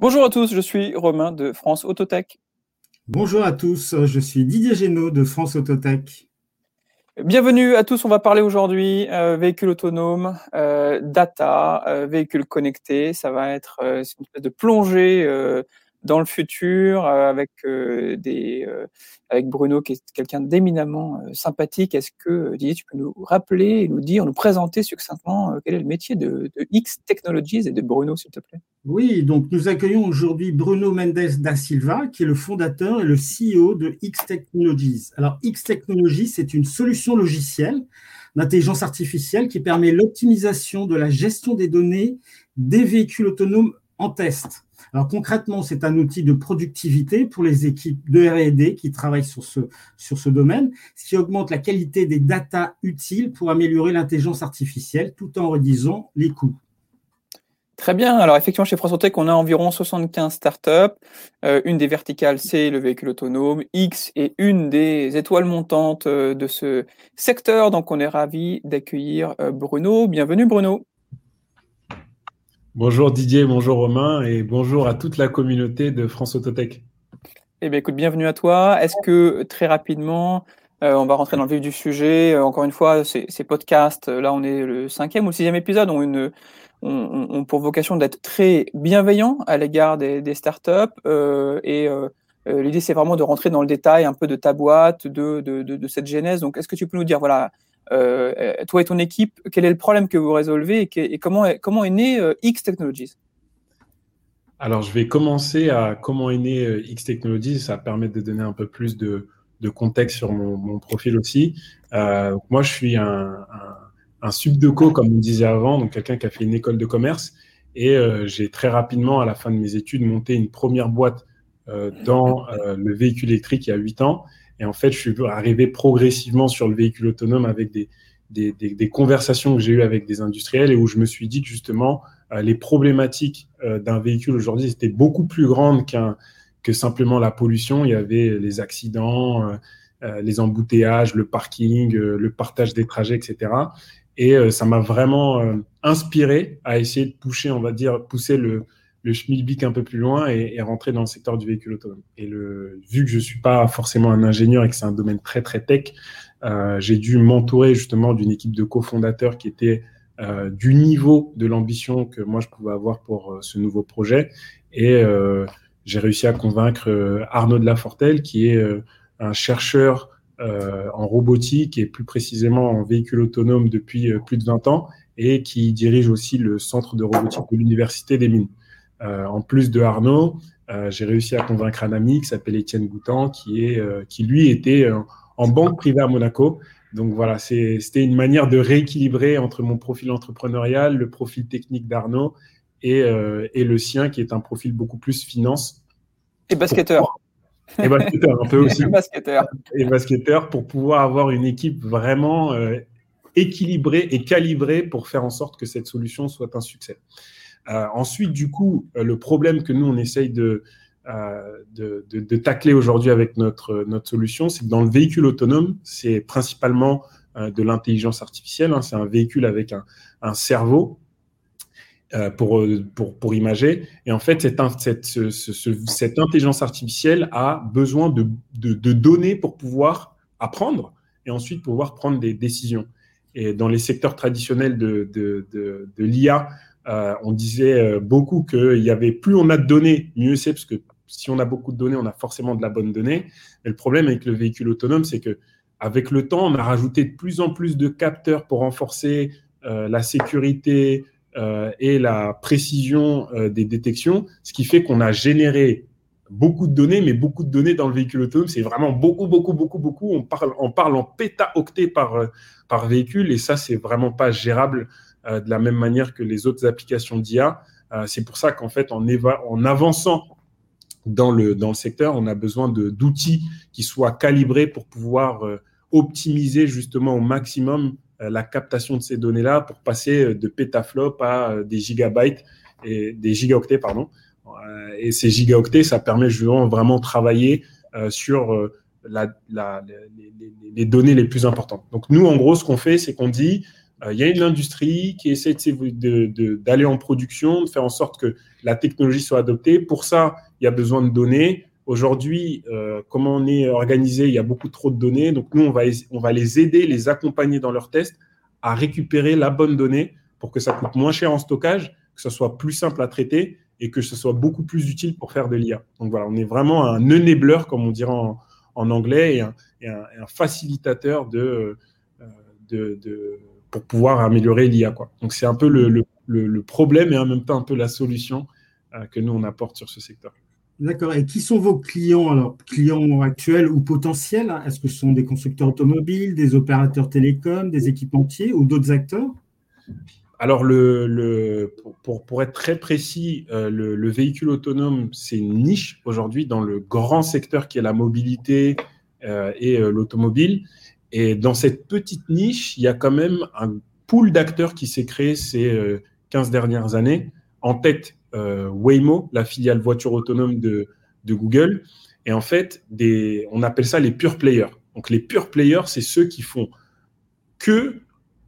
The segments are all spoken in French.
Bonjour à tous, je suis Romain de France Autotech. Bonjour à tous, je suis Didier Génaud de France Autotech. Bienvenue à tous, on va parler aujourd'hui euh, véhicule autonome, euh, data, euh, véhicule connecté. Ça va être une espèce de plongée dans le futur euh, avec euh, des euh, avec Bruno qui est quelqu'un d'éminemment sympathique. Est-ce que Didier, tu peux nous rappeler et nous dire, nous présenter succinctement quel est le métier de, X Technologies et de Bruno, s'il te plaît? Oui, donc nous accueillons aujourd'hui Bruno Mendes da Silva, qui est le fondateur et le CEO de X Technologies. Alors X Technologies, c'est une solution logicielle d'intelligence artificielle qui permet l'optimisation de la gestion des données des véhicules autonomes en test. Alors concrètement, c'est un outil de productivité pour les équipes de R&D qui travaillent sur ce, domaine, ce qui augmente la qualité des datas utiles pour améliorer l'intelligence artificielle tout en réduisant les coûts. Très bien. Alors effectivement, chez France Tech, on a environ 75 startups. Euh, une des verticales, c'est le véhicule autonome. X est une des étoiles montantes euh, de ce secteur. Donc on est ravi d'accueillir euh, Bruno. Bienvenue Bruno. Bonjour Didier, bonjour Romain et bonjour à toute la communauté de France Autotech. Eh bien, écoute, bienvenue à toi. Est-ce que très rapidement, euh, on va rentrer dans le vif du sujet. Euh, encore une fois, ces, podcasts, euh, là, on est le cinquième ou le sixième épisode, ont, une, pour vocation d'être très bienveillants à l'égard des, startups. et l'idée, c'est vraiment de rentrer dans le détail un peu de ta boîte, de, de, cette genèse. Donc, est-ce que tu peux nous dire, voilà, toi et ton équipe, quel est le problème que vous résolvez et, comment, est, comment est né euh, X Technologies? Alors, je vais commencer à comment est né euh, X Technologies. Ça permet de donner un peu plus de, contexte sur mon, profil aussi. moi, je suis un, un, subdeco, comme on disait avant, donc quelqu'un qui a fait une école de commerce. Et j'ai très rapidement, à la fin de mes études, monté une première boîte dans le véhicule électrique il y a 8 ans. Et en fait, je suis arrivé progressivement sur le véhicule autonome avec des, des, conversations que j'ai eues avec des industriels et où je me suis dit que justement, euh, les problématiques euh, d'un véhicule aujourd'hui étaient beaucoup plus grandes qu'un que simplement la pollution. Il y avait les accidents, euh, les embouteillages, le parking, le partage des trajets, etc. Et ça m'a vraiment inspiré à essayer de pousser, on va dire, pousser le, le schmilblick un peu plus loin et, rentrer dans le secteur du véhicule autonome. Et le, vu que je suis pas forcément un ingénieur et que c'est un domaine très très tech, euh, j'ai dû m'entourer justement d'une équipe de cofondateurs qui était euh, du niveau de l'ambition que moi je pouvais avoir pour euh, ce nouveau projet. Et j'ai réussi à convaincre Arnaud de Lafortelle, qui est un chercheur en robotique et plus précisément en véhicule autonome depuis plus de 20 ans et qui dirige aussi le centre de robotique de l'Université des Mines. Euh, en plus de Arnaud, euh, j'ai réussi à convaincre un ami qui s'appelle Étienne Goutan, qui, est, euh, qui lui était en banque privée à Monaco. Donc voilà, c'était une manière de rééquilibrer entre mon profil entrepreneurial, le profil technique d'Arnaud et, et, le sien, qui est un profil beaucoup plus finance. Et basketteur. Et basketteur, un peu aussi. Et basketteur. Et basketteur pour pouvoir avoir une équipe vraiment équilibrée et calibrée pour faire en sorte que cette solution soit un succès. Euh, ensuite, du coup, euh, le problème que nous, on essaye de, euh, de, tacler aujourd'hui avec notre, notre solution, c'est que dans le véhicule autonome, c'est principalement de l'intelligence artificielle. Hein. c'est un véhicule avec un, cerveau pour, pour, pour, imager. Et en fait, cette, cette, cette intelligence artificielle a besoin de, de, données pour pouvoir apprendre et ensuite pouvoir prendre des décisions. Et dans les secteurs traditionnels de l'IA, euh, on disait euh, beaucoup qu'il y avait plus on a de données, mieux c'est, parce que si on a beaucoup de données, on a forcément de la bonne donnée. Mais le problème avec le véhicule autonome, c'est que avec le temps, on a rajouté de plus en plus de capteurs pour renforcer euh, la sécurité et la précision des détections, ce qui fait qu'on a généré beaucoup de données, mais beaucoup de données dans le véhicule autonome, c'est vraiment beaucoup, beaucoup, beaucoup, beaucoup. On parle, on parle en pétaoctets par, par véhicule, et ça, c'est vraiment pas gérable de la même manière que les autres applications d'IA. Euh, c'est pour ça qu'en fait, en, en avançant dans le, dans le secteur, on a besoin d'outils qui soient calibrés pour pouvoir euh, optimiser justement au maximum la captation de ces données-là pour passer de pétaflop à des gigabytes et des gigaoctets, pardon. Et ces gigaoctets, ça permet justement vraiment travailler sur les, données les plus importantes. Donc nous, en gros, ce qu'on fait, c'est qu'on dit il y a une industrie qui essaie d'aller en production, de faire en sorte que la technologie soit adoptée. Pour ça, il y a besoin de données. Aujourd'hui, comment on est organisé, il y a beaucoup trop de données. Donc, nous, on va, on va les aider, les accompagner dans leurs tests à récupérer la bonne donnée pour que ça coûte moins cher en stockage, que ce soit plus simple à traiter et que ce soit beaucoup plus utile pour faire de l'IA. Donc voilà, on est vraiment un enabler, comme on dirait en, anglais, et un, facilitateur de, euh, de, de, pour pouvoir améliorer l'IA. Donc c'est un peu le, le, le, problème et en même temps un peu la solution euh, que nous, on apporte sur ce secteur. D'accord. Et qui sont vos clients, alors clients actuels ou potentiels Est-ce que ce sont des constructeurs automobiles, des opérateurs télécoms, des équipementiers ou d'autres acteurs? Alors, le, pour, pour, être très précis, euh, le, véhicule autonome, c'est une niche aujourd'hui dans le grand secteur qui est la mobilité euh, et euh, l'automobile. Et dans cette petite niche, il y a quand même un pool d'acteurs qui s'est créé ces 15 dernières années. En tête, Waymo, la filiale voiture autonome de, Google. Et en fait, on appelle ça les pure players. Donc, les pure players, c'est ceux qui font que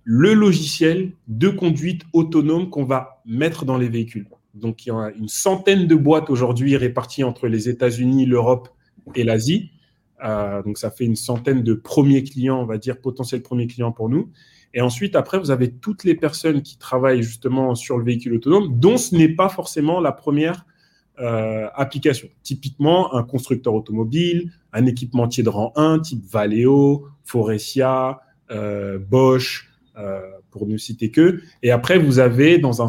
le logiciel de conduite autonome qu'on va mettre dans les véhicules. Donc, il y a une centaine de boîtes aujourd'hui réparties entre les États-Unis, l'Europe et l'Asie. Euh, donc, ça fait une centaine de premiers clients, on va dire, potentiels premiers clients pour nous. Et ensuite, après, vous avez toutes les personnes qui travaillent justement sur le véhicule autonome, dont ce n'est pas forcément la première euh, application. Typiquement, un constructeur automobile, un équipementier de rang 1, type Valeo, Forestia, euh, Bosch, pour ne citer que. Et après, vous avez dans un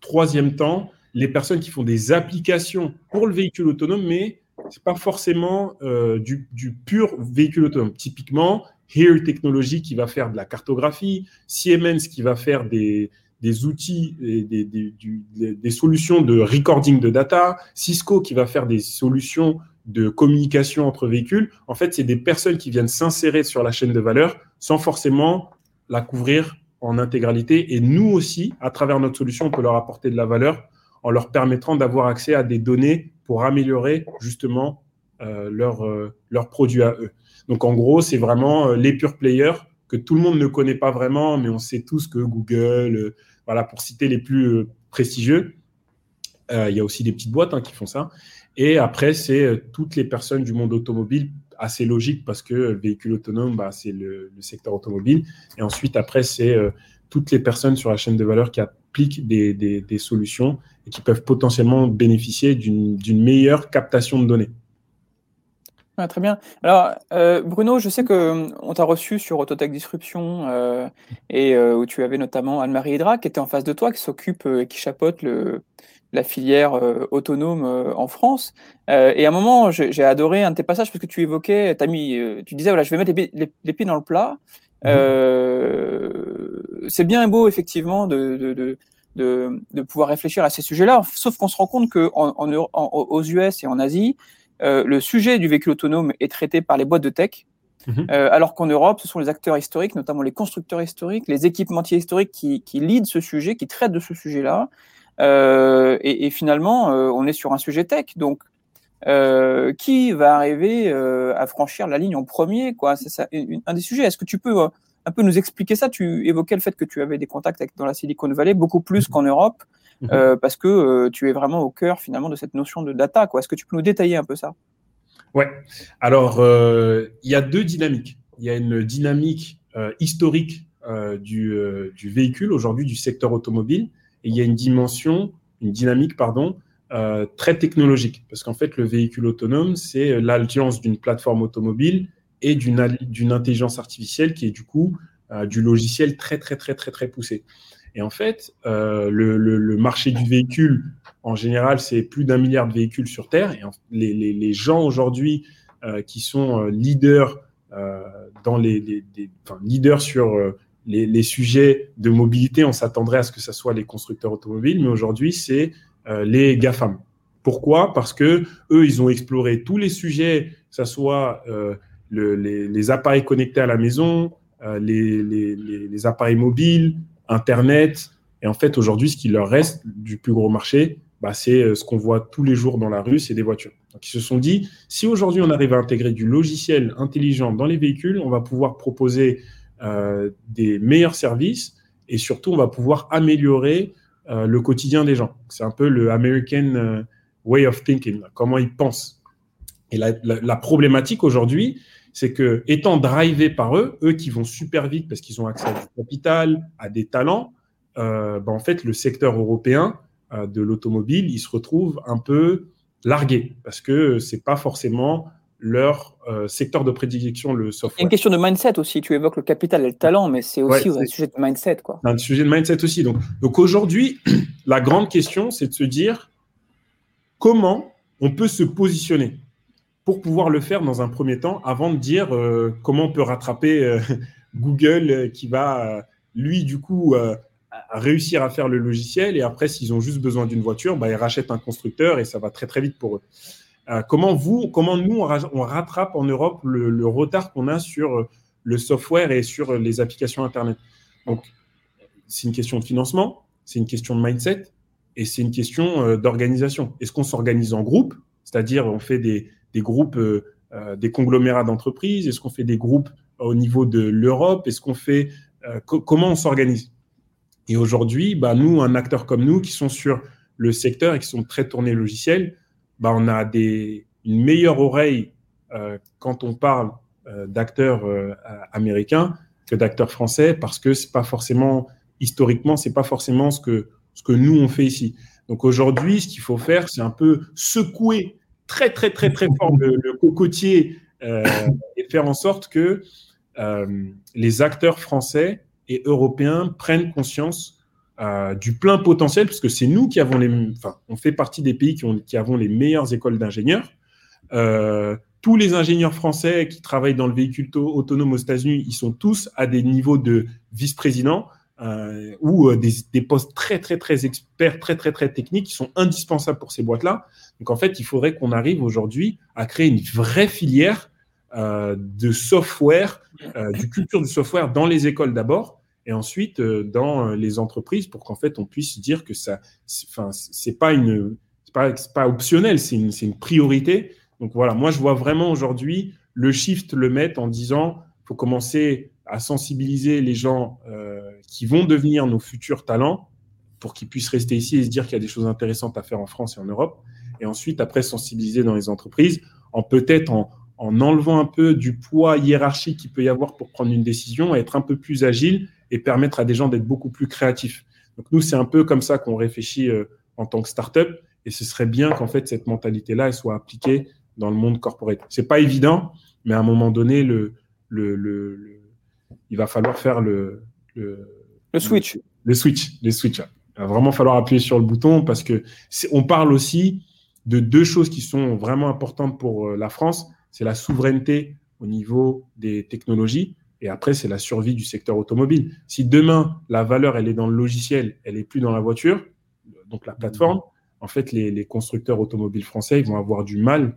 troisième temps les personnes qui font des applications pour le véhicule autonome, mais c'est pas forcément euh, du, pur véhicule autonome. Typiquement, Here Technology qui va faire de la cartographie, Siemens qui va faire des, outils, des, des, solutions de recording de data, Cisco qui va faire des solutions de communication entre véhicules. En fait, c'est des personnes qui viennent s'insérer sur la chaîne de valeur sans forcément la couvrir en intégralité. Et nous aussi, à travers notre solution, on peut leur apporter de la valeur en leur permettant d'avoir accès à des données pour améliorer justement euh, euh, leurs produits à eux. Donc en gros, c'est vraiment euh, les pure players que tout le monde ne connaît pas vraiment, mais on sait tous que Google, voilà, pour citer les plus prestigieux, il y a aussi des petites boîtes hein, qui font ça. Et après, c'est toutes les personnes du monde automobile assez logique parce que le véhicule autonome, bah, c'est le, secteur automobile. Et ensuite, après, c'est euh, toutes les personnes sur la chaîne de valeur qui appliquent des, des, solutions et qui peuvent potentiellement bénéficier d'une meilleure captation de données. très bien. Alors, euh, Bruno, je sais qu'on on t'a reçu sur Autotech Disruption euh, et où tu avais notamment Anne-Marie Hydra qui était en face de toi, qui s'occupe et qui chapeaute le, la filière euh, autonome euh, en France. Euh, et à un moment, j'ai adoré un de tes passages parce que tu évoquais, as mis, tu disais voilà, je vais mettre les, pieds dans le plat. Mmh. c'est bien et beau effectivement de, de, de, de, pouvoir réfléchir à ces sujets-là, sauf qu'on se rend compte que en, en, aux US et en Asie, le sujet du véhicule autonome est traité par les boîtes de tech. Mmh. alors qu'en Europe, ce sont les acteurs historiques, notamment les constructeurs historiques, les équipementiers historiques qui, qui lead ce sujet, qui traitent de ce sujet-là. Euh, et, finalement, euh, on est sur un sujet tech. Donc, euh, qui va arriver à franchir la ligne en premier quoi? C'est ça, un des sujets. Est-ce que tu peux un peu nous expliquer ça? Tu évoquais le fait que tu avais des contacts avec, dans la Silicon Valley, beaucoup plus qu'en Europe, mhm. parce que tu es vraiment au cœur finalement de cette notion de data. Est-ce que tu peux nous détailler un peu ça? Ouais. Alors, il y a deux dynamiques. Il y a une dynamique historique du, du, véhicule aujourd'hui, du secteur automobile, il y a une dimension, une dynamique, pardon, euh, très technologique. Parce qu'en fait, le véhicule autonome, c'est l'alliance d'une plateforme automobile et d'une intelligence artificielle qui est du coup euh, du logiciel très, très, très, très, très poussé. Et en fait, euh, le, le, marché du véhicule, en général, c'est plus d'un milliard de véhicules sur Terre. Et les, les, les, gens aujourd'hui qui sont leaders dans les, les, enfin, leaders sur les, sujets de mobilité, on s'attendrait à ce que ce soit les constructeurs automobiles, mais aujourd'hui, c'est euh, les GAFAM. Pourquoi? Parce que eux, ils ont exploré tous les sujets, que ce soit euh, les, appareils connectés à la maison, euh, les, appareils mobiles, Internet. Et en fait, aujourd'hui, ce qui leur reste du plus gros marché, bah, c'est ce qu'on voit tous les jours dans la rue, c'est des voitures. Donc, ils se sont dit, si aujourd'hui on arrive à intégrer du logiciel intelligent dans les véhicules, on va pouvoir proposer euh, des meilleurs services et surtout, on va pouvoir améliorer euh, le quotidien des gens. C'est un peu le American euh, way of thinking, comment ils pensent. Et la, problématique aujourd'hui, c'est que étant drivés par eux, eux qui vont super vite parce qu'ils ont accès à du capital, à des talents, euh, ben, en fait, le secteur européen de l'automobile, il se retrouve un peu largué parce que c'est pas forcément leur euh, secteur de prédilection, le software. Il y a une question de mindset aussi. Tu évoques le capital et le talent, mais c'est aussi un sujet de mindset. Quoi. Un sujet de mindset aussi. Donc, donc aujourd'hui, la grande question, c'est de se dire comment on peut se positionner pour pouvoir le faire dans un premier temps avant de dire euh, comment on peut rattraper euh, Google qui va, lui, du coup, réussir à faire le logiciel et après, s'ils ont juste besoin d'une voiture, bah, ils rachètent un constructeur et ça va très, très vite pour eux. Euh, comment vous, comment nous, on, rattrape en Europe le, retard qu'on a sur euh, le software et sur euh, les applications Internet? Donc, c'est une question de financement, c'est une question de mindset et c'est une question d'organisation. Est-ce qu'on s'organise en groupe, c'est-à-dire on fait des, groupes, des conglomérats d'entreprises? Est-ce qu'on fait des groupes au niveau de l'Europe? Est-ce qu'on fait comment on s'organise? Et aujourd'hui, bah, nous, un acteur comme nous, qui sont sur le secteur et qui sont très tournés logiciels, bah, on a une meilleure oreille euh, quand on parle euh, d'acteurs euh, américains que d'acteurs français parce que c'est pas forcément historiquement c'est pas forcément ce que ce que nous on fait ici. Donc aujourd'hui, ce qu'il faut faire, c'est un peu secouer très très très très fort le, le cocotier et faire en sorte que les acteurs français et européens prennent conscience euh, du plein potentiel, parce que c'est nous qui avons les, enfin, on fait partie des pays qui, ont, qui avons les meilleures écoles d'ingénieurs. Euh, tous les ingénieurs français qui travaillent dans le véhicule autonome aux États-Unis, ils sont tous à des niveaux de vice-président euh, ou des, des, postes très très très experts, très très très techniques qui sont indispensables pour ces boîtes-là. Donc en fait, il faudrait qu'on arrive aujourd'hui à créer une vraie filière de software, du culture du software dans les écoles d'abord, et ensuite euh, dans euh, les entreprises pour qu'en fait on puisse dire que ça, enfin c'est pas une, pas, pas optionnel, c'est une, une, priorité. Donc voilà, moi je vois vraiment aujourd'hui le shift le mettre en disant faut commencer à sensibiliser les gens euh, qui vont devenir nos futurs talents pour qu'ils puissent rester ici et se dire qu'il y a des choses intéressantes à faire en France et en Europe. Et ensuite, après, sensibiliser dans les entreprises en peut-être en, en enlevant un peu du poids hiérarchique qu'il peut y avoir pour prendre une décision, être un peu plus agile et permettre à des gens d'être beaucoup plus créatifs. Donc nous, c'est un peu comme ça qu'on réfléchit euh, en tant que startup et ce serait bien qu'en fait cette mentalité-là elle soit appliquée dans le monde corporate. C'est pas évident, mais à un moment donné, le, le, le, il va falloir faire le, le, switch. Le, switch, le switch. Il va vraiment falloir appuyer sur le bouton parce que on parle aussi de deux choses qui sont vraiment importantes pour euh, la France. C'est la souveraineté au niveau des technologies et après, c'est la survie du secteur automobile. Si demain, la valeur, elle est dans le logiciel, elle n'est plus dans la voiture, donc la plateforme, en fait, les, constructeurs automobiles français vont avoir du mal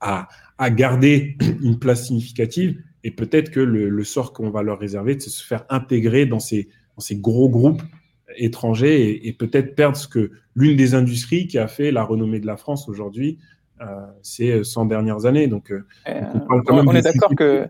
à, garder une place significative. Et peut-être que le, sort qu'on va leur réserver, c'est de se faire intégrer dans ces, ces gros groupes étrangers et, peut-être perdre ce que l'une des industries qui a fait la renommée de la France aujourd'hui, ces 100 dernières années. Donc, euh, euh, on, est d'accord que.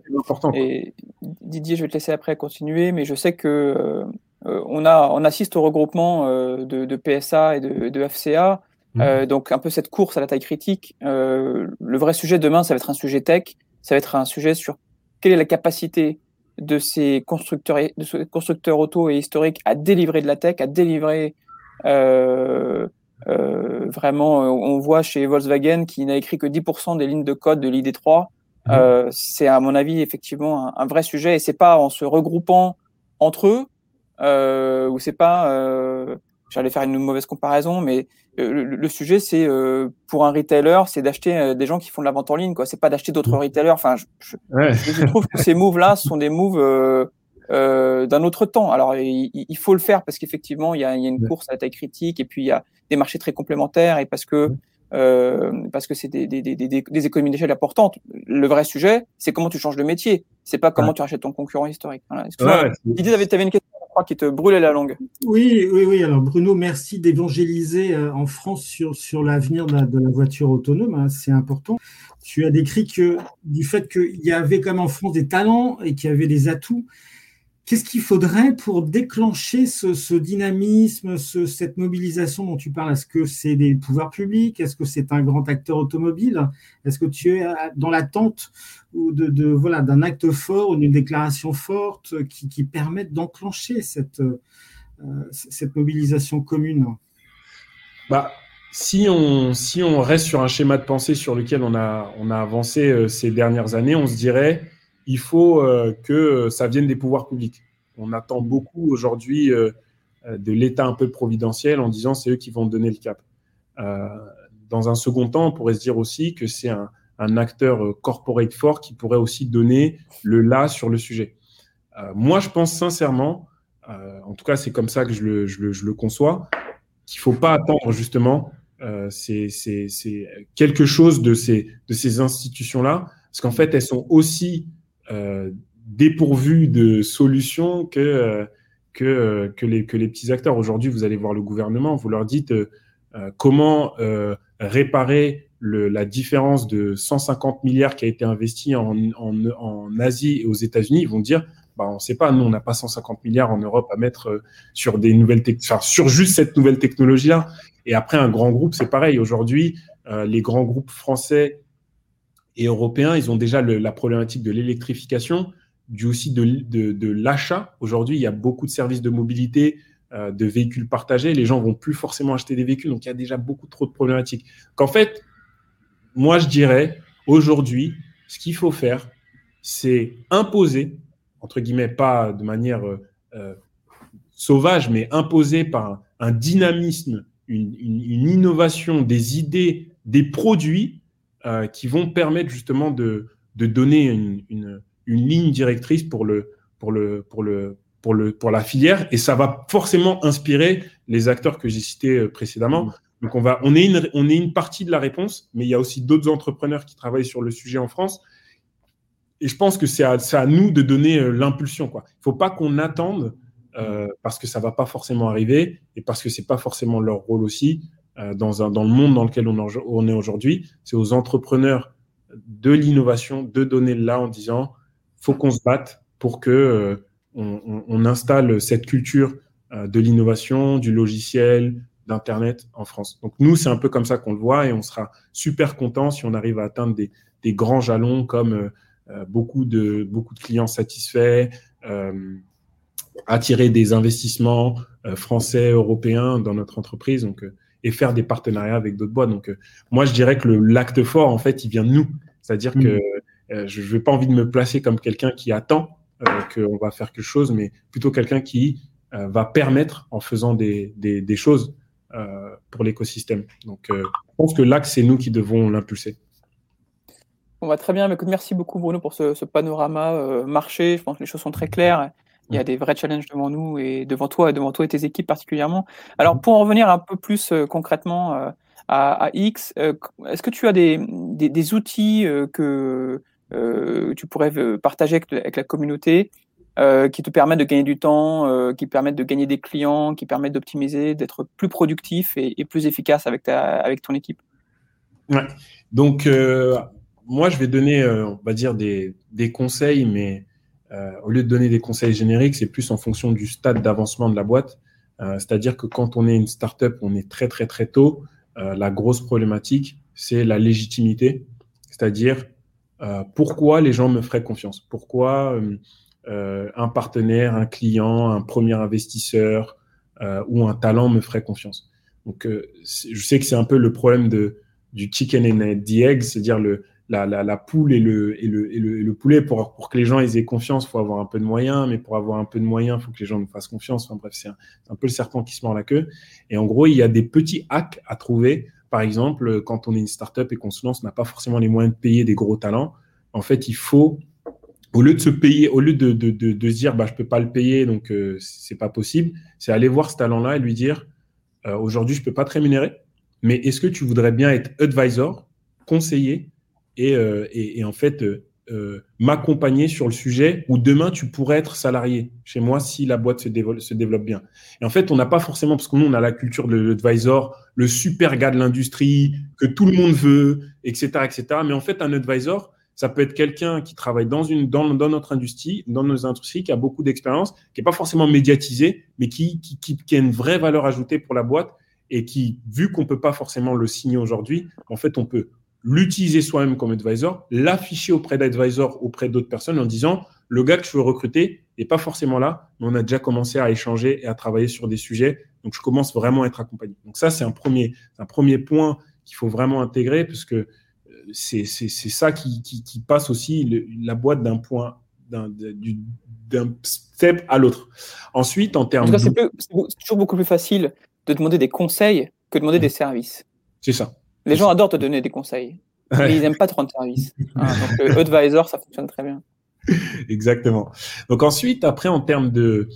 Et Didier, je vais te laisser après continuer, mais je sais que on, a, on assiste au regroupement de, PSA et de, FCA. Mmh. donc un peu cette course à la taille critique. le vrai sujet demain, ça va être un sujet tech, ça va être un sujet sur quelle est la capacité de ces constructeurs, de ces constructeurs auto et historiques à délivrer de la tech, à délivrer euh, vraiment, euh, on voit chez Volkswagen qui n'a écrit que 10% des lignes de code de l'ID3. Mmh. Euh, c'est à mon avis effectivement un, vrai sujet et c'est pas en se regroupant entre eux euh, ou c'est pas. Euh, J'allais faire une mauvaise comparaison, mais le, sujet c'est pour un retailer, c'est d'acheter des gens qui font de la vente en ligne. Quoi, c'est pas d'acheter d'autres mmh. retailers. Enfin, je, je, trouve que ces moves là sont des moves euh, d'un autre temps. Alors, il, faut le faire parce qu'effectivement, il y a, il y a une course à la taille critique et puis il y a des marchés très complémentaires et parce que euh, parce que c'est des, des, des, des, économies d'échelle importantes. Le vrai sujet, c'est comment tu changes de métier. C'est pas comment tu rachètes ton concurrent historique. Voilà. Ouais, Didier, tu avais une question qui te brûlait la langue. Oui, oui, oui. Alors Bruno, merci d'évangéliser euh, en France sur, sur l'avenir de, de, la voiture autonome. Hein, c'est important. Tu as décrit que du fait qu'il y avait comme en France des talents et qu'il y avait des atouts Qu'est-ce qu'il faudrait pour déclencher ce, dynamisme, cette mobilisation dont tu parles? Est-ce que c'est des pouvoirs publics? Est-ce que c'est un grand acteur automobile? Est-ce que tu es dans l'attente de, voilà d'un acte fort ou d'une déclaration forte qui, qui permette d'enclencher cette, euh, cette mobilisation commune? Bah, si on, si on reste sur un schéma de pensée sur lequel on a, on a avancé euh, ces dernières années, on se dirait il faut euh, que ça vienne des pouvoirs publics. On attend beaucoup aujourd'hui euh, de l'État un peu providentiel en disant c'est eux qui vont donner le cap. Euh, dans un second temps, on pourrait se dire aussi que c'est un, acteur corporate fort qui pourrait aussi donner le là sur le sujet. moi, je pense sincèrement, en tout cas c'est comme ça que je le, conçois, qu'il ne faut pas attendre justement quelque chose de ces, institutions-là, parce qu'en fait, elles sont aussi euh, dépourvu de solutions que, euh, que, euh, que, les, que les petits acteurs. Aujourd'hui, vous allez voir le gouvernement, vous leur dites comment réparer la différence de 150 milliards qui a été investi en, en, en Asie et aux États-Unis. Ils vont dire bah, on ne sait pas, nous, on n'a pas 150 milliards en Europe à mettre sur des nouvelles enfin, sur juste cette nouvelle technologie-là. Et après, un grand groupe, c'est pareil. Aujourd'hui, les grands groupes français et européens, ils ont déjà la problématique de l'électrification, du aussi de, de, l'achat. Aujourd'hui, il y a beaucoup de services de mobilité, euh, de véhicules partagés. Les gens vont plus forcément acheter des véhicules, donc il y a déjà beaucoup trop de problématiques. Qu'en fait, moi, je dirais, aujourd'hui, ce qu'il faut faire, c'est imposer, entre guillemets, pas de manière euh, euh, sauvage, mais imposer par un, dynamisme, une, une, innovation, des idées, des produits euh, qui vont permettre justement de, de donner une, une, une, ligne directrice pour, le, pour, le, pour, le, pour, le, pour la filière et ça va forcément inspirer les acteurs que j'ai cités euh, précédemment. Mmh. Donc on, va, on, est une, on est une partie de la réponse, mais il y a aussi d'autres entrepreneurs qui travaillent sur le sujet en France. Et je pense que c'est à, à, nous de donner euh, l'impulsion. Il ne faut pas qu'on attende euh, parce que ça ne va pas forcément arriver et parce que ce n'est pas forcément leur rôle aussi. Euh, dans, un, dans le monde dans lequel on, est aujourd'hui, c'est aux entrepreneurs de l'innovation de donner là en disant faut qu'on se batte pour que euh, on, installe cette culture euh, de l'innovation, du logiciel, d'internet en France. Donc nous, c'est un peu comme ça qu'on le voit et on sera super content si on arrive à atteindre des, des grands jalons comme beaucoup de beaucoup de clients satisfaits, attirer des investissements français, européens dans notre entreprise. Donc et faire des partenariats avec d'autres boîtes. Donc, euh, moi, je dirais que l'acte fort, en fait, il vient de nous. C'est-à-dire que mm. euh, je n'ai pas envie de me placer comme quelqu'un qui attend euh, qu'on va faire quelque chose, mais plutôt quelqu'un qui va permettre en faisant des, des, des choses pour l'écosystème. Donc, je pense que l'axe, c'est nous qui devons l'impulser. On va très bien. Merci beaucoup, Bruno, pour ce, ce panorama marché. Je pense que les choses sont très claires. Il y a des vrais challenges devant nous et devant toi, et devant toi et tes équipes particulièrement. Alors, mmh. pour en revenir un peu plus euh, concrètement euh, à, X, euh, est-ce que tu as des, des, outils que tu pourrais partager avec, la communauté qui te permettent de gagner du temps, qui permettent de gagner des clients, qui permettent d'optimiser, d'être plus productif et, plus efficace avec, ta, avec ton équipe? Ouais. Donc, moi, je vais donner, on va dire, des, des conseils, mais au lieu de donner des conseils génériques, c'est plus en fonction du stade d'avancement de la boîte. Euh, c'est-à-dire que quand on est une startup, on est très très très tôt. Euh, la grosse problématique, c'est la légitimité, c'est-à-dire pourquoi les gens me feraient confiance, pourquoi un partenaire, un client, un premier investisseur ou un talent me ferait confiance? Donc, je sais que c'est un peu le problème de, du chicken and the egg, c'est-à-dire le, la, la, poule et le, et le, et le, poulet. Pour, pour que les gens aient confiance, il faut avoir un peu de moyens, mais pour avoir un peu de moyens, il faut que les gens nous fassent confiance. Enfin bref, c'est un, peu le serpent qui se mord la queue. Et en gros, il y a des petits hacks à trouver. Par exemple, quand on est une startup et qu'on se lance, on n'a pas forcément les moyens de payer des gros talents. En fait, il faut, au lieu de se payer, au lieu de, de, de, se dire, bah, je peux pas le payer, donc euh, c'est pas possible, c'est aller voir ce talent-là et lui dire, euh, aujourd'hui, je peux pas te rémunérer, mais est-ce que tu voudrais bien être advisor, conseiller euh, et, en fait euh, euh, m'accompagner sur le sujet où demain tu pourrais être salarié chez moi si la boîte se développe, bien. Et en fait, on n'a pas forcément, parce que nous, on a la culture de l'advisor, le super gars de l'industrie, que tout le monde veut, etc., etc. Mais en fait, un advisor, Ça peut être quelqu'un qui travaille dans, notre industrie, dans nos industries, qui a beaucoup d'expérience, qui n'est pas forcément médiatisé, mais qui, qui, qui, a une vraie valeur ajoutée pour la boîte et qui, vu qu'on ne peut pas forcément le signer aujourd'hui, en fait, on peut l'utiliser soi-même comme advisor, l'afficher auprès d'advisors, auprès d'autres personnes en disant le gars que je veux recruter n'est pas forcément là, mais on a déjà commencé à échanger et à travailler sur des sujets. Donc, je commence vraiment à être accompagné. Donc, ça, c'est un premier, un premier point qu'il faut vraiment intégrer parce que c'est ça qui, qui, passe aussi la boîte d'un point, d'un step à l'autre. Ensuite, en termes. En c'est toujours beaucoup plus facile de demander des conseils que de demander des services. C'est ça. Les gens adorent te donner des conseils, mais ils n'aiment pas te rendre service. Hein, donc, le advisor, ça fonctionne très bien. Exactement. Donc ensuite, après, en termes de,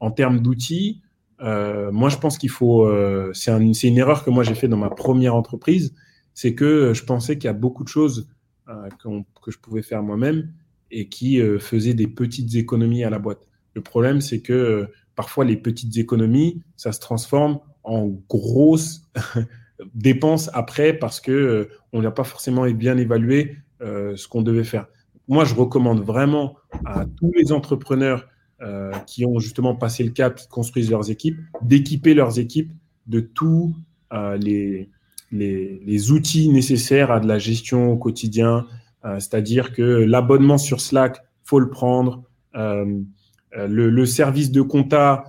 en termes d'outils, euh, moi, je pense qu'il faut. Euh, c'est un, une erreur que moi j'ai fait dans ma première entreprise, c'est que je pensais qu'il y a beaucoup de choses euh, que je pouvais faire moi-même et qui euh, faisaient des petites économies à la boîte. Le problème, c'est que euh, parfois les petites économies, ça se transforme en grosses dépenses après parce que on n'a pas forcément bien évalué ce qu'on devait faire. Moi, je recommande vraiment à tous les entrepreneurs qui ont justement passé le cap, qui construisent leurs équipes, d'équiper leurs équipes de tous les, outils nécessaires à de la gestion au quotidien, euh, c'est-à-dire que l'abonnement sur Slack, faut le prendre, euh, euh, le, service de compta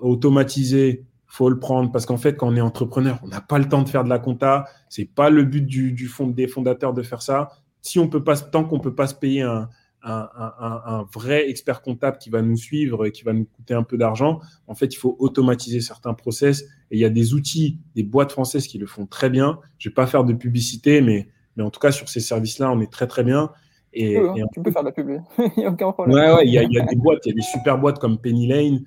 automatisé, faut le prendre parce qu'en fait, quand on est entrepreneur, on n'a pas le temps de faire de la compta. C'est pas le but du, fond, des fondateurs de faire ça. Si on peut pas, tant qu'on peut pas se payer un, un, vrai expert comptable qui va nous suivre et qui va nous coûter un peu d'argent, en fait, il faut automatiser certains process. Et il y a des outils, des boîtes françaises qui le font très bien. Je ne vais pas faire de publicité, mais, mais en tout cas, sur ces services-là, on est très, très bien. Et, hein, tu peux faire de la pub, il n'y a aucun problème. Ouais, ouais, il y, a, y a des boîtes, il y a des super boîtes comme Penny Lane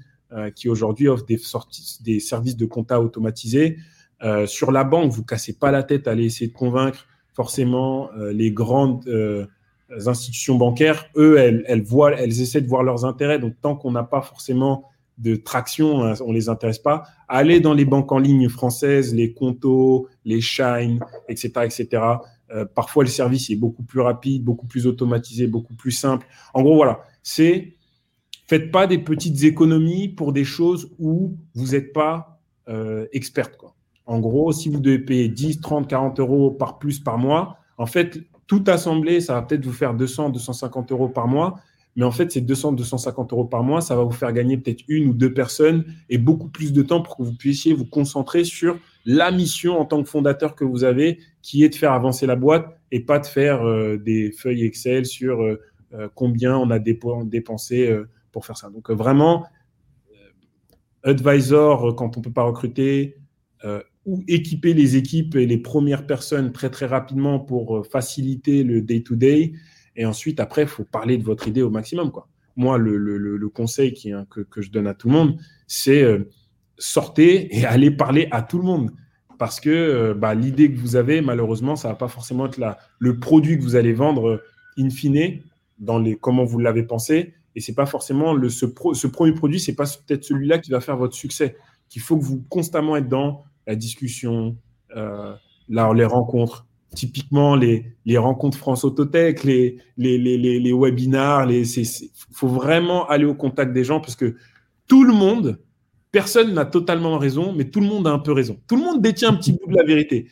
qui aujourd'hui offrent des, services de compta automatisés. Euh, sur la banque, vous cassez pas la tête à aller essayer de convaincre forcément euh, les grandes institutions bancaires, eux, elles, voient, elles essaient de voir leurs intérêts. Donc, tant qu'on n'a pas forcément de traction, hein, on ne les intéresse pas. Allez dans les banques en ligne françaises, les Conto, les Shine, etc., etc. Euh, parfois, le service est beaucoup plus rapide, beaucoup plus automatisé, beaucoup plus simple. En gros, voilà, c'est faites pas des petites économies pour des choses où vous n'êtes pas euh, experte. Quoi. En gros, si vous devez payer 10, 30, 40 euros par plus par mois, en fait, tout assemblé, ça va peut-être vous faire 200, 250 euros par mois. Mais en fait, ces 200, 250 euros par mois, ça va vous faire gagner peut-être une ou deux personnes et beaucoup plus de temps pour que vous puissiez vous concentrer sur la mission en tant que fondateur que vous avez, qui est de faire avancer la boîte et pas de faire euh, des feuilles Excel sur euh, euh, combien on a dépensé pour faire ça. Donc vraiment, advisor quand on ne peut pas recruter, ou équiper les équipes et les premières personnes très très rapidement pour euh, faciliter le day-to-day. Et ensuite, après, il faut parler de votre idée au maximum. Quoi. Moi, le, le, conseil qui, que, que, je donne à tout le monde, c'est euh, sortez et allez parler à tout le monde. Parce que euh, bah, l'idée que vous avez, malheureusement, ça ne va pas forcément être la, le produit que vous allez vendre in fine, dans les, comment vous l'avez pensé. Et c'est pas forcément le, ce, ce premier produit, c'est pas peut-être celui-là qui va faire votre succès. Qu'il faut que vous constamment être dans la discussion, euh, là, les rencontres. Typiquement, les, les rencontres France Autotech, les, les, les, les, webinars, il faut vraiment aller au contact des gens parce que tout le monde, personne n'a totalement raison, mais tout le monde a un peu raison. Tout le monde détient un petit bout de la vérité.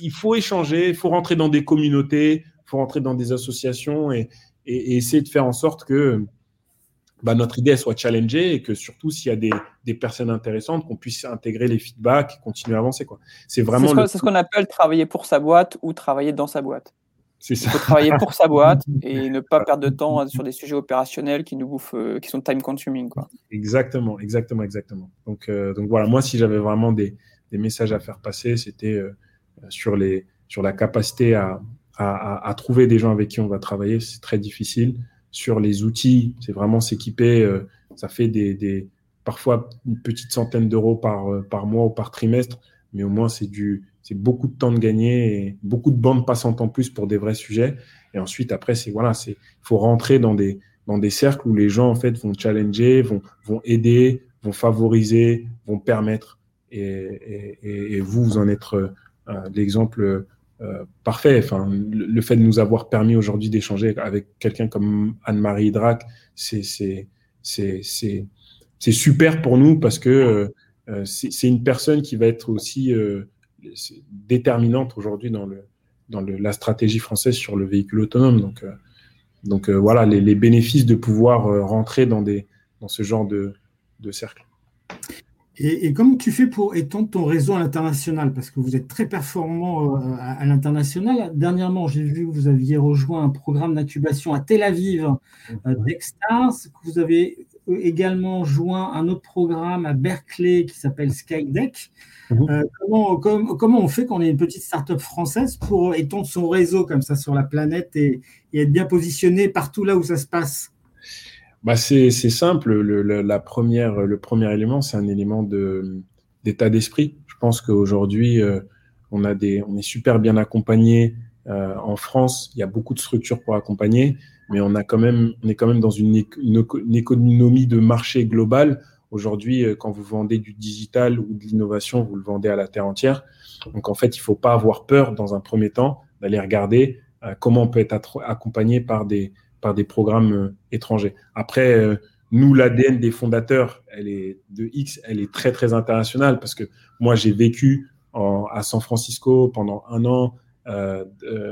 Il faut échanger, il faut rentrer dans des communautés, il faut rentrer dans des associations et, et essayer de faire en sorte que bah, notre idée soit challengée et que surtout s'il y a des, des personnes intéressantes, qu'on puisse intégrer les feedbacks et continuer à avancer. C'est vraiment. C'est ce qu'on appelle travailler pour sa boîte ou travailler dans sa boîte. C'est ça. Il faut travailler pour sa boîte et ne pas perdre de temps sur des sujets opérationnels qui nous bouffent, euh, qui sont time consuming. Quoi. Exactement, exactement, exactement. Donc, euh, donc voilà, moi, si j'avais vraiment des, des, messages à faire passer, c'était euh, sur, les, sur la capacité à, à, à, trouver des gens avec qui on va travailler. C'est très difficile sur les outils, c'est vraiment s'équiper. Euh, ça fait des, des, parfois une petite centaine d'euros par, euh, par mois ou par trimestre, mais au moins c'est du c'est beaucoup de temps de gagner et beaucoup de bandes passantes en plus pour des vrais sujets. Et ensuite, après, c'est voilà, c'est faut rentrer dans des dans des cercles où les gens en fait vont challenger, vont vont aider, vont favoriser, vont permettre. Et, vous, vous en êtes euh, l'exemple parfait. Enfin, le, fait de nous avoir permis aujourd'hui d'échanger avec quelqu'un comme Anne-Marie Drac, c'est super pour nous parce que c'est une personne qui va être aussi déterminante aujourd'hui dans le dans le, la stratégie française sur le véhicule autonome. Donc donc voilà les, les, bénéfices de pouvoir rentrer dans des dans ce genre de, de cercle. Et, comment tu fais pour étendre ton réseau à l'international? Parce que vous êtes très performant euh, à, l'international. Dernièrement, j'ai vu que vous aviez rejoint un programme d'incubation à Tel Aviv, euh, Techstars, que vous avez euh, également joint un autre programme à Berkeley qui s'appelle Skydeck. Mhm. comment, comment, on fait quand on est une petite start-up française pour étendre son réseau comme ça sur la planète et être bien positionné partout là où ça se passe? Bah c'est simple. Le, la première, le premier élément, c'est un élément d'état d'esprit. Je pense qu'aujourd'hui, euh, on, a des, on est super bien accompagné euh, en France. Il y a beaucoup de structures pour accompagner, mais on, a quand même, on est quand même dans une, une, économie de marché globale. Aujourd'hui, euh, quand vous vendez du digital ou de l'innovation, vous le vendez à la terre entière. Donc, en fait, il ne faut pas avoir peur, dans un premier temps, d'aller regarder comment on peut être accompagné par des, par des programmes euh, étrangers. Après, euh, nous, l'ADN des fondateurs, elle est de X, elle est très très internationale parce que moi, j'ai vécu à San Francisco pendant un an euh,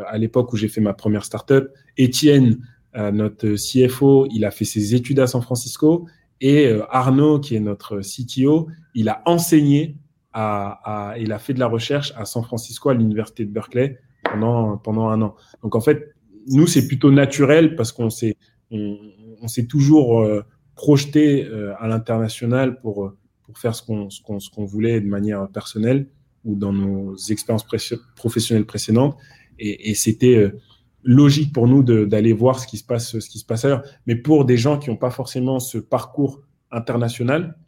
à l'époque où j'ai fait ma première startup. Étienne, notre CFO, il a fait ses études à San Francisco et Arnaud, qui est notre CTO, il a enseigné à, il a fait de la recherche à San Francisco à l'université de Berkeley pendant pendant un an. Donc en fait, nous, c'est plutôt naturel parce qu'on s'est on, s'est toujours euh, projeté euh, à l'international pour, euh, pour faire ce qu'on ce qu'on ce qu'on voulait de manière personnelle ou dans nos expériences professionnelles précédentes. Et, et c'était logique pour nous d'aller voir ce qui se passe ce qui se passe ailleurs. Mais pour des gens qui n'ont pas forcément ce parcours international,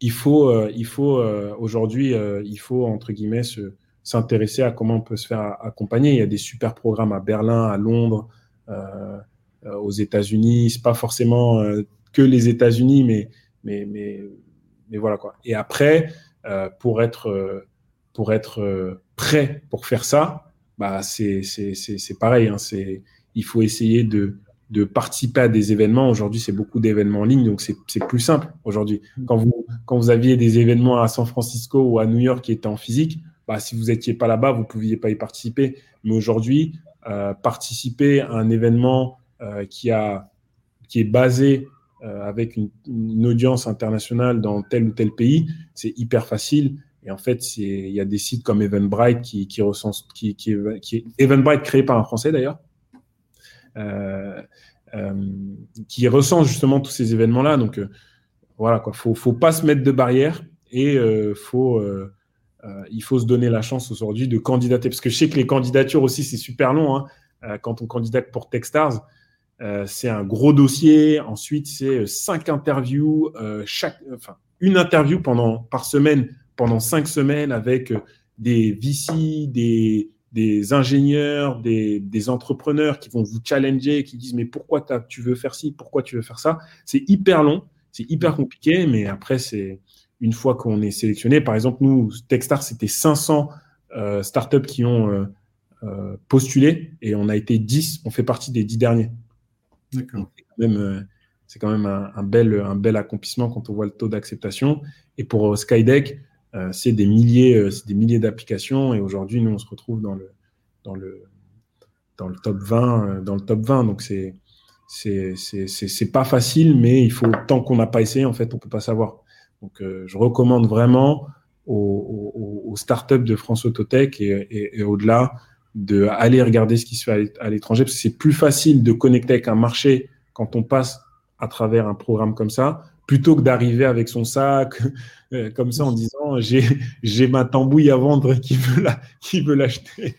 il faut il faut aujourd'hui il faut entre guillemets se s'intéresser à comment on peut se faire accompagner. Il y a des super programmes à Berlin, à Londres, euh, euh, aux États-Unis. C'est pas forcément euh, que les États-Unis, mais, mais, mais, mais voilà quoi. Et après, pour être, pour être prêt pour faire ça, bah c'est pareil. Hein, c'est il faut essayer de, de participer à des événements. Aujourd'hui, c'est beaucoup d'événements en ligne, donc c'est plus simple aujourd'hui. Quand vous, quand vous aviez des événements à San Francisco ou à New York qui étaient en physique, bah, si vous n'étiez pas là-bas, vous ne pouviez pas y participer. Mais aujourd'hui, euh, participer à un événement euh, qui, est basé euh, avec une, audience internationale dans tel ou tel pays, c'est hyper facile. Et en fait, il y a des sites comme Eventbrite qui, recense, qui est Eventbrite créé par un Français d'ailleurs, qui recense justement tous ces événements-là. Donc voilà, quoi. Faut, faut pas se mettre de barrière et faut euh, il faut se donner la chance aujourd'hui de candidater. Parce que je sais que les candidatures aussi, c'est super long. Hein. Euh, quand on candidate pour Techstars, euh, c'est un gros dossier. Ensuite, c'est cinq interviews, chaque, enfin, une interview pendant, par semaine pendant cinq semaines avec des VC, des, des ingénieurs, des, des, entrepreneurs qui vont vous challenger, qui disent mais pourquoi tu veux faire ci, pourquoi tu veux faire ça? C'est hyper long, c'est hyper compliqué, mais après c'est une fois qu'on est sélectionné. Par exemple, nous, Techstars, c'était 500 euh, startups qui ont euh, euh, postulé et on a été 10, on fait partie des 10 derniers. D'accord. C'est quand même, un, bel, un bel accomplissement quand on voit le taux d'acceptation. Et pour Skydeck, c'est des milliers, des milliers d'applications et aujourd'hui, nous, on se retrouve dans le, dans le, dans le top 20, dans le top 20. Donc, c'est, c'est, pas facile, mais il faut, tant qu'on n'a pas essayé, en fait, on peut pas savoir. Donc, euh, je recommande vraiment aux, startups de France Autotech et, au-delà d'aller regarder ce qui se fait à l'étranger, parce que c'est plus facile de connecter avec un marché quand on passe à travers un programme comme ça, plutôt que d'arriver avec son sac euh, comme ça en disant j'ai ma tambouille à vendre qui veut l'acheter.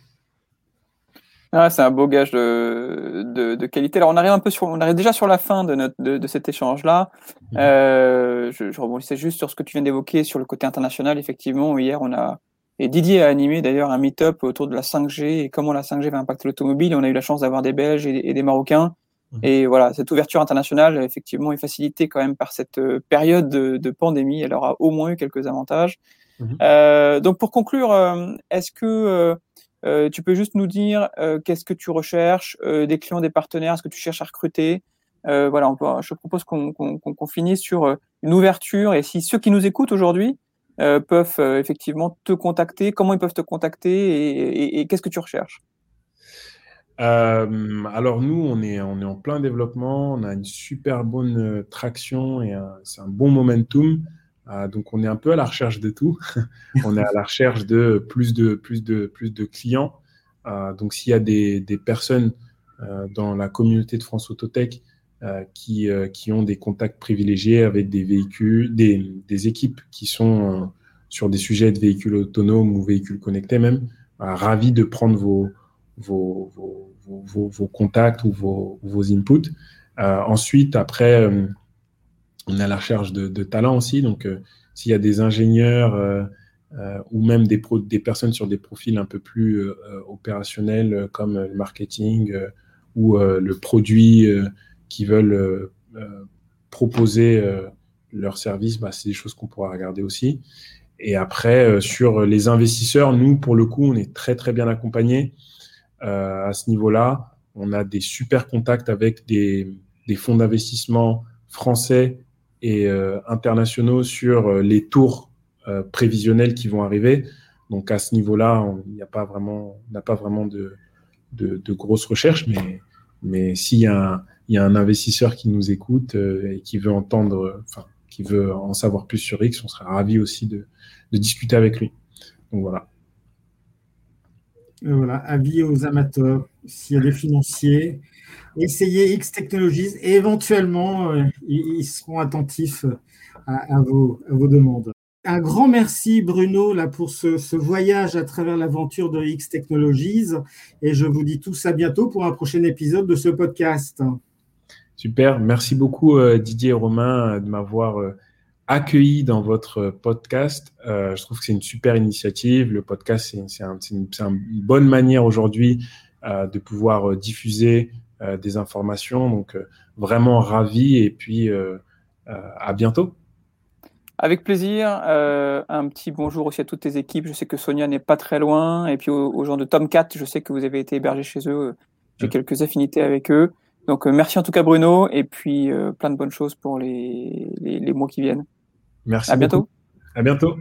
Ah, c'est un beau gage de, de, de, qualité. Alors, on arrive un peu sur, on arrive déjà sur la fin de, notre, de, de cet échange-là. Mhm. Euh, je, je, rebondissais juste sur ce que tu viens d'évoquer sur le côté international. Effectivement, hier, on a, et Didier a animé d'ailleurs un meet-up autour de la 5G et comment la 5G va impacter l'automobile. On a eu la chance d'avoir des Belges et, des Marocains. Mhm. Et voilà, cette ouverture internationale, effectivement, est facilitée quand même par cette euh, période de, de pandémie. Elle aura au moins eu quelques avantages. Mhm. Euh, donc, pour conclure, euh, est-ce que tu peux juste nous dire qu'est-ce que tu recherches, des clients, des partenaires, ce que tu cherches à recruter. voilà, je propose qu'on finisse sur une ouverture et si ceux qui nous écoutent aujourd'hui peuvent effectivement te contacter, comment ils peuvent te contacter et qu'est-ce que tu recherches? Euh, alors nous, on est, en plein développement, on a une super bonne euh, traction et c'est un bon momentum. Euh, donc on est un peu à la recherche de tout. on est à la recherche de plus de, plus de, plus de clients. donc s'il y a des, des personnes dans la communauté de France Autotech qui, qui ont des contacts privilégiés avec des véhicules, des, des équipes qui sont sur des sujets de véhicules autonomes ou véhicules connectés même, ravis de prendre vos, vos, vos vos, contacts ou vos, vos inputs. Euh, ensuite, après, euh, on a la recherche de, de talents aussi. Donc, euh, s'il y a des ingénieurs ou même des, des personnes sur des profils un peu plus opérationnels comme le marketing ou le produit qui veulent proposer leurs services, bah, c'est des choses qu'on pourra regarder aussi. Et après, sur les investisseurs, nous, pour le coup, on est très, très bien accompagnés. Euh, à ce niveau-là. On a des super contacts avec des, fonds d'investissement français et euh, internationaux sur euh, les tours prévisionnels qui vont arriver. Donc à ce niveau-là, vraiment, n'a pas vraiment de, grosses recherches, mais, mais s'il y, a un investisseur qui nous écoute et qui veut entendre, enfin, qui veut en savoir plus sur X, on sera ravi aussi de, de discuter avec lui. Donc voilà. Euh, voilà, avis aux amateurs, s'il y a des financiers, essayez X Technologies et éventuellement, euh, ils seront attentifs à, vos, demandes. Un grand merci Bruno là, pour ce, voyage à travers l'aventure de X Technologies et je vous dis tous à bientôt pour un prochain épisode de ce podcast. Super, merci beaucoup euh, Didier et Romain de m'avoir accueilli dans votre podcast. Euh, je trouve que c'est une super initiative. Le podcast, c'est une, bonne manière aujourd'hui euh, de pouvoir euh, diffuser des informations. Donc, vraiment ravi et puis à bientôt. Avec plaisir. un petit bonjour aussi à toutes tes équipes. Je sais que Sonia n'est pas très loin. Et puis aux, gens de Tomcat, je sais que vous avez été hébergés chez eux. J'ai quelques affinités avec eux. Donc merci en tout cas Bruno et puis plein de bonnes choses pour les, les mois qui viennent. Merci. À bientôt. À bientôt.